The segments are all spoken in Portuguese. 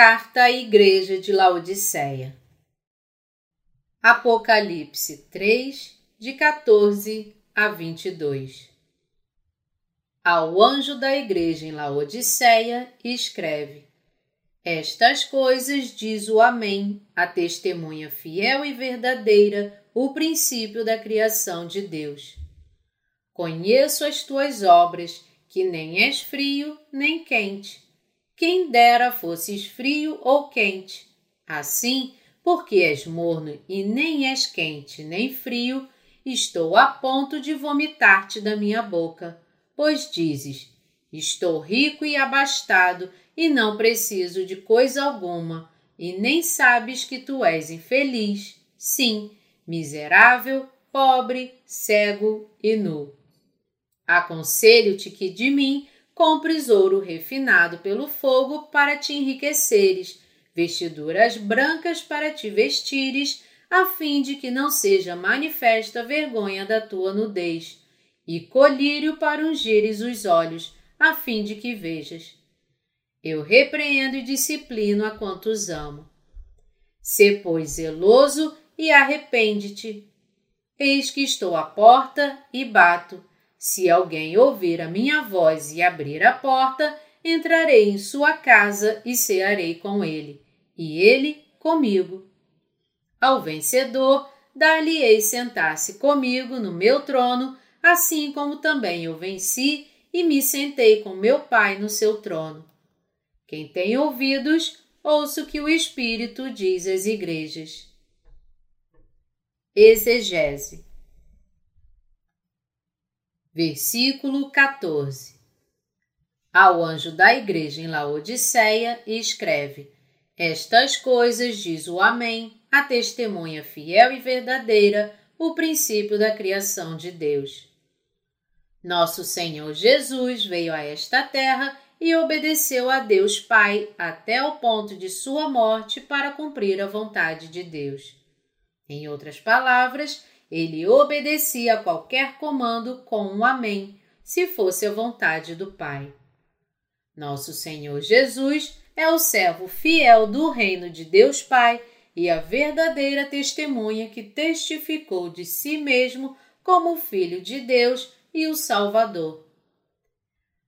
Carta à Igreja de Laodiceia Apocalipse 3, de 14 a 22 Ao anjo da igreja em Laodiceia, escreve: Estas coisas diz o Amém, a testemunha fiel e verdadeira, o princípio da criação de Deus. Conheço as tuas obras, que nem és frio nem quente. Quem dera fosses frio ou quente. Assim, porque és morno e nem és quente nem frio, estou a ponto de vomitar-te da minha boca. Pois dizes: Estou rico e abastado e não preciso de coisa alguma, e nem sabes que tu és infeliz, sim, miserável, pobre, cego e nu. Aconselho-te que de mim compres ouro refinado pelo fogo para te enriqueceres, vestiduras brancas para te vestires, a fim de que não seja manifesta a vergonha da tua nudez, e colírio para ungires os olhos, a fim de que vejas. Eu repreendo e disciplino a quantos amo. Sê, pois, zeloso e arrepende-te. Eis que estou à porta e bato. Se alguém ouvir a minha voz e abrir a porta, entrarei em sua casa e cearei com ele, e ele comigo. Ao vencedor, dar-lhe-ei sentar-se comigo no meu trono, assim como também eu venci e me sentei com meu Pai no seu trono. Quem tem ouvidos, ouça o que o Espírito diz às igrejas. Exegese Versículo 14 Ao anjo da igreja em Laodiceia, escreve: Estas coisas diz o Amém, a testemunha fiel e verdadeira, o princípio da criação de Deus. Nosso Senhor Jesus veio a esta terra e obedeceu a Deus Pai até o ponto de sua morte para cumprir a vontade de Deus. Em outras palavras, ele obedecia a qualquer comando com um Amém, se fosse a vontade do Pai. Nosso Senhor Jesus é o servo fiel do reino de Deus Pai e a verdadeira testemunha que testificou de si mesmo como Filho de Deus e o Salvador.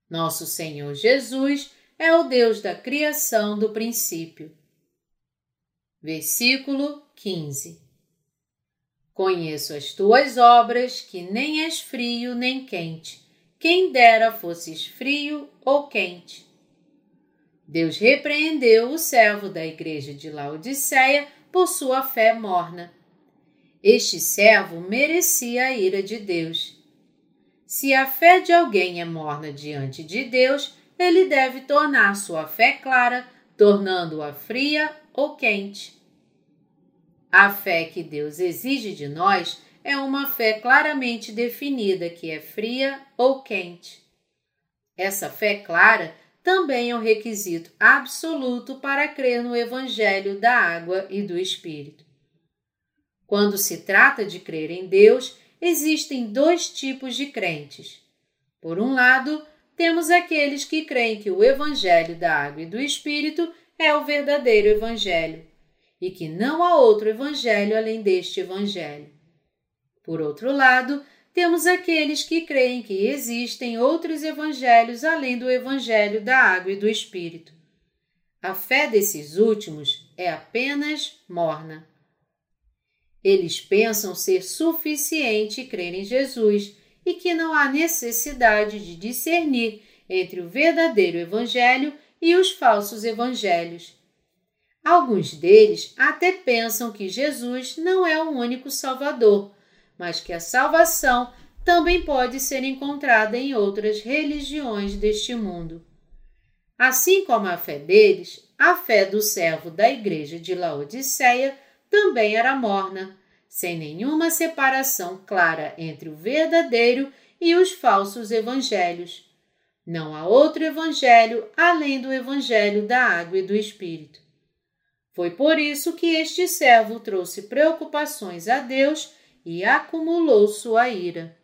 Nosso Senhor Jesus é o Deus da criação do princípio. Versículo 15 Conheço as tuas obras, que nem és frio nem quente. Quem dera fosses frio ou quente. Deus repreendeu o servo da igreja de Laodiceia por sua fé morna. Este servo merecia a ira de Deus. Se a fé de alguém é morna diante de Deus, ele deve tornar sua fé clara, tornando-a fria ou quente. A fé que Deus exige de nós é uma fé claramente definida, que é fria ou quente. Essa fé clara também é um requisito absoluto para crer no Evangelho da água e do Espírito. Quando se trata de crer em Deus, existem dois tipos de crentes. Por um lado, temos aqueles que creem que o Evangelho da água e do Espírito é o verdadeiro Evangelho e que não há outro evangelho além deste evangelho. Por outro lado, temos aqueles que creem que existem outros evangelhos além do evangelho da água e do espírito. A fé desses últimos é apenas morna. Eles pensam ser suficiente crer em Jesus e que não há necessidade de discernir entre o verdadeiro evangelho e os falsos evangelhos Alguns deles até pensam que Jesus não é o único Salvador, mas que a salvação também pode ser encontrada em outras religiões deste mundo. Assim como a fé deles, a fé do servo da igreja de Laodiceia também era morna, sem nenhuma separação clara entre o verdadeiro e os falsos evangelhos. Não há outro evangelho além do evangelho da água e do Espírito. Foi por isso que este servo trouxe preocupações a Deus e acumulou sua ira.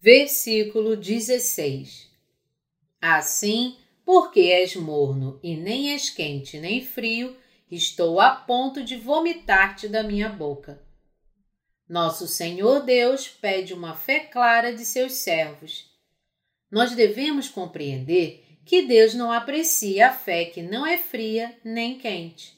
Versículo 16 Assim, Porque és morno e nem és quente nem frio, estou a ponto de vomitar-te da minha boca. Nosso Senhor Deus pede uma fé clara de seus servos. Nós devemos compreender que Deus não aprecia a fé que não é fria nem quente.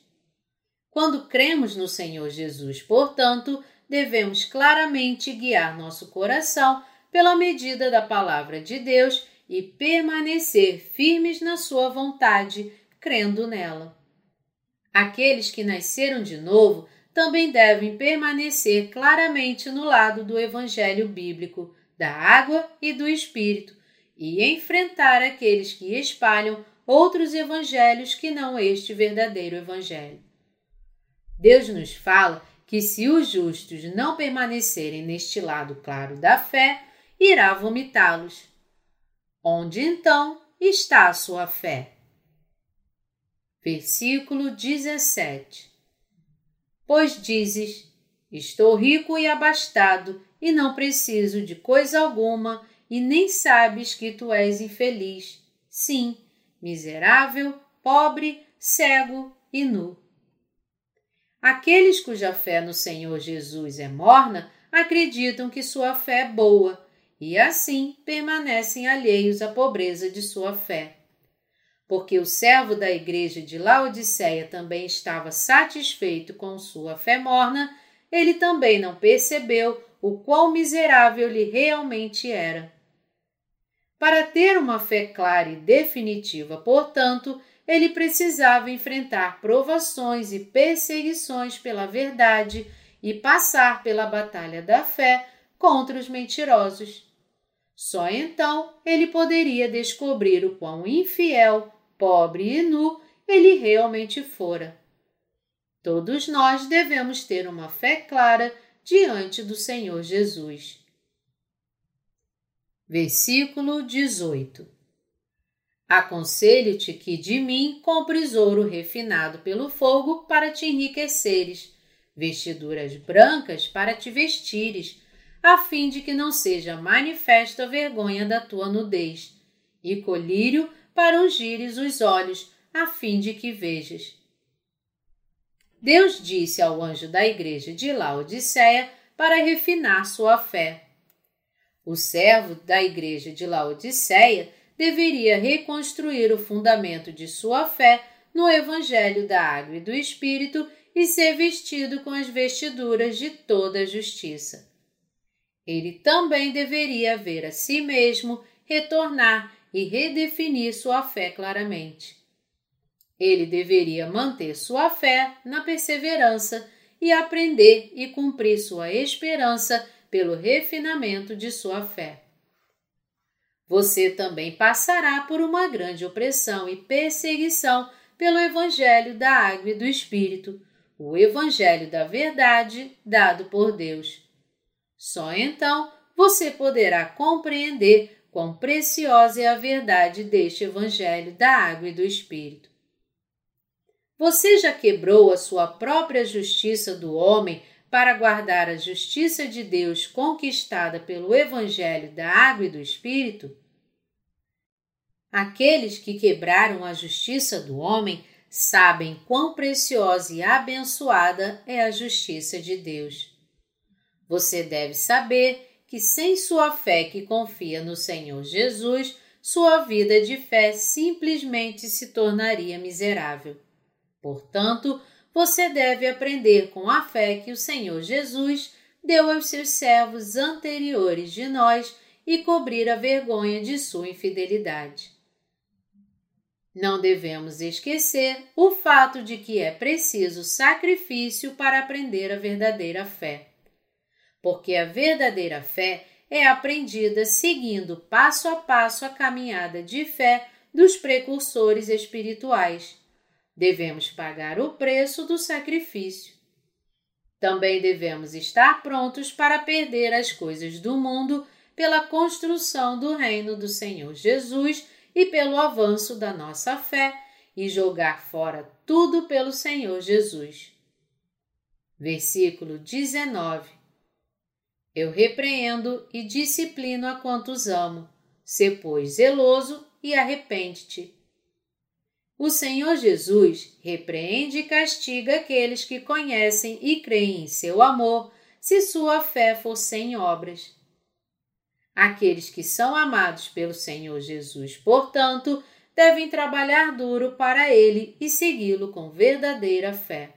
Quando cremos no Senhor Jesus, portanto, devemos claramente guiar nosso coração pela medida da palavra de Deus e permanecer firmes na sua vontade, crendo nela. Aqueles que nasceram de novo também devem permanecer claramente no lado do Evangelho bíblico, da água e do Espírito, e enfrentar aqueles que espalham outros evangelhos que não este verdadeiro Evangelho. Deus nos fala que se os justos não permanecerem neste lado claro da fé, irá vomitá-los. Onde então está a sua fé? Versículo 17 Pois dizes: Estou rico e abastado, e não preciso de coisa alguma, e nem sabes que tu és infeliz. Sim, miserável, pobre, cego e nu. Aqueles cuja fé no Senhor Jesus é morna acreditam que sua fé é boa e assim permanecem alheios à pobreza de sua fé porque o servo da igreja de Laodiceia também estava satisfeito com sua fé morna, ele também não percebeu o quão miserável lhe realmente era. Para ter uma fé clara e definitiva, portanto, ele precisava enfrentar provações e perseguições pela verdade e passar pela batalha da fé contra os mentirosos. Só então ele poderia descobrir o quão infiel, pobre e nu ele realmente fora. Todos nós devemos ter uma fé clara diante do Senhor Jesus. Versículo 18 Aconselho-te que de mim compres ouro refinado pelo fogo para te enriqueceres, vestiduras brancas para te vestires, a fim de que não seja manifesta a vergonha da tua nudez, e colírio para ungires os olhos, a fim de que vejas. Deus disse ao anjo da igreja de Laodiceia para refinar sua fé. O servo da igreja de Laodiceia deveria reconstruir o fundamento de sua fé no Evangelho da Água e do Espírito e ser vestido com as vestiduras de toda a justiça. Ele também deveria ver a si mesmo retornar e redefinir sua fé claramente. Ele deveria manter sua fé na perseverança e aprender e cumprir sua esperança pelo refinamento de sua fé. Você também passará por uma grande opressão e perseguição pelo Evangelho da Água e do Espírito, o Evangelho da Verdade dado por Deus. Só então você poderá compreender quão preciosa é a verdade deste Evangelho da Água e do Espírito. Você já quebrou a sua própria justiça do homem para guardar a justiça de Deus conquistada pelo Evangelho da Água e do Espírito? Aqueles que quebraram a justiça do homem sabem quão preciosa e abençoada é a justiça de Deus. Você deve saber que sem sua fé que confia no Senhor Jesus, sua vida de fé simplesmente se tornaria miserável. Portanto, você deve aprender com a fé que o Senhor Jesus deu aos seus servos anteriores de nós e cobrir a vergonha de sua infidelidade. Não devemos esquecer o fato de que é preciso sacrifício para aprender a verdadeira fé porque a verdadeira fé é aprendida seguindo passo a passo a caminhada de fé dos precursores espirituais. Devemos pagar o preço do sacrifício. Também devemos estar prontos para perder as coisas do mundo pela construção do reino do Senhor Jesus e pelo avanço da nossa fé e jogar fora tudo pelo Senhor Jesus. Versículo 19 eu repreendo e disciplino a quantos amo. Se, pois, zeloso e arrepende-te. O Senhor Jesus repreende e castiga aqueles que conhecem e creem em seu amor, se sua fé for sem obras. Aqueles que são amados pelo Senhor Jesus, portanto, devem trabalhar duro para ele e segui-lo com verdadeira fé.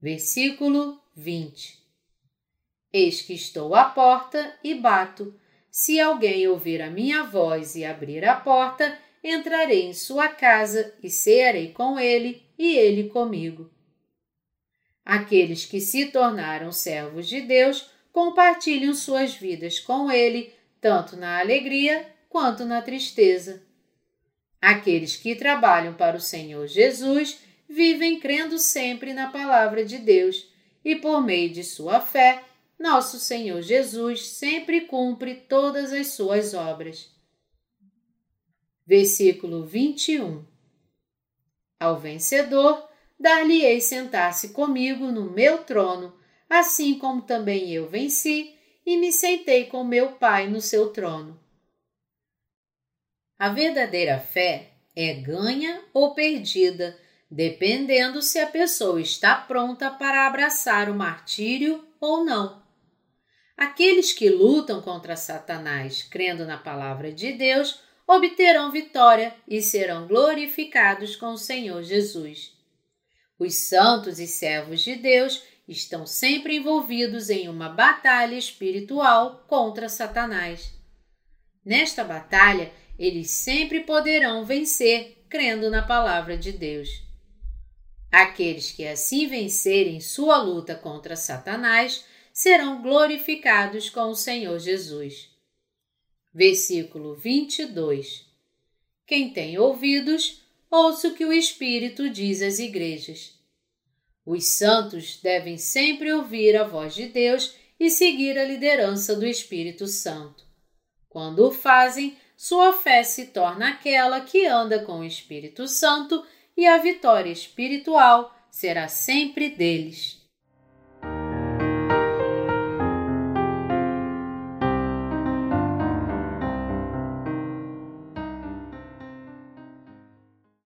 Versículo 20 Eis que estou à porta e bato. Se alguém ouvir a minha voz e abrir a porta, entrarei em sua casa e cearei com ele e ele comigo. Aqueles que se tornaram servos de Deus compartilham suas vidas com ele, tanto na alegria quanto na tristeza. Aqueles que trabalham para o Senhor Jesus vivem crendo sempre na palavra de Deus e, por meio de sua fé, nosso Senhor Jesus sempre cumpre todas as suas obras. Versículo 21 Ao vencedor, dar-lhe-ei sentar-se comigo no meu trono, assim como também eu venci e me sentei com meu Pai no seu trono. A verdadeira fé é ganha ou perdida, dependendo se a pessoa está pronta para abraçar o martírio ou não. Aqueles que lutam contra Satanás crendo na palavra de Deus obterão vitória e serão glorificados com o Senhor Jesus. Os santos e servos de Deus estão sempre envolvidos em uma batalha espiritual contra Satanás. Nesta batalha, eles sempre poderão vencer crendo na palavra de Deus. Aqueles que assim vencerem sua luta contra Satanás serão glorificados com o Senhor Jesus. Versículo 22 Quem tem ouvidos, ouça o que o Espírito diz às igrejas. Os santos devem sempre ouvir a voz de Deus e seguir a liderança do Espírito Santo. Quando o fazem, sua fé se torna aquela que anda com o Espírito Santo e a vitória espiritual será sempre deles.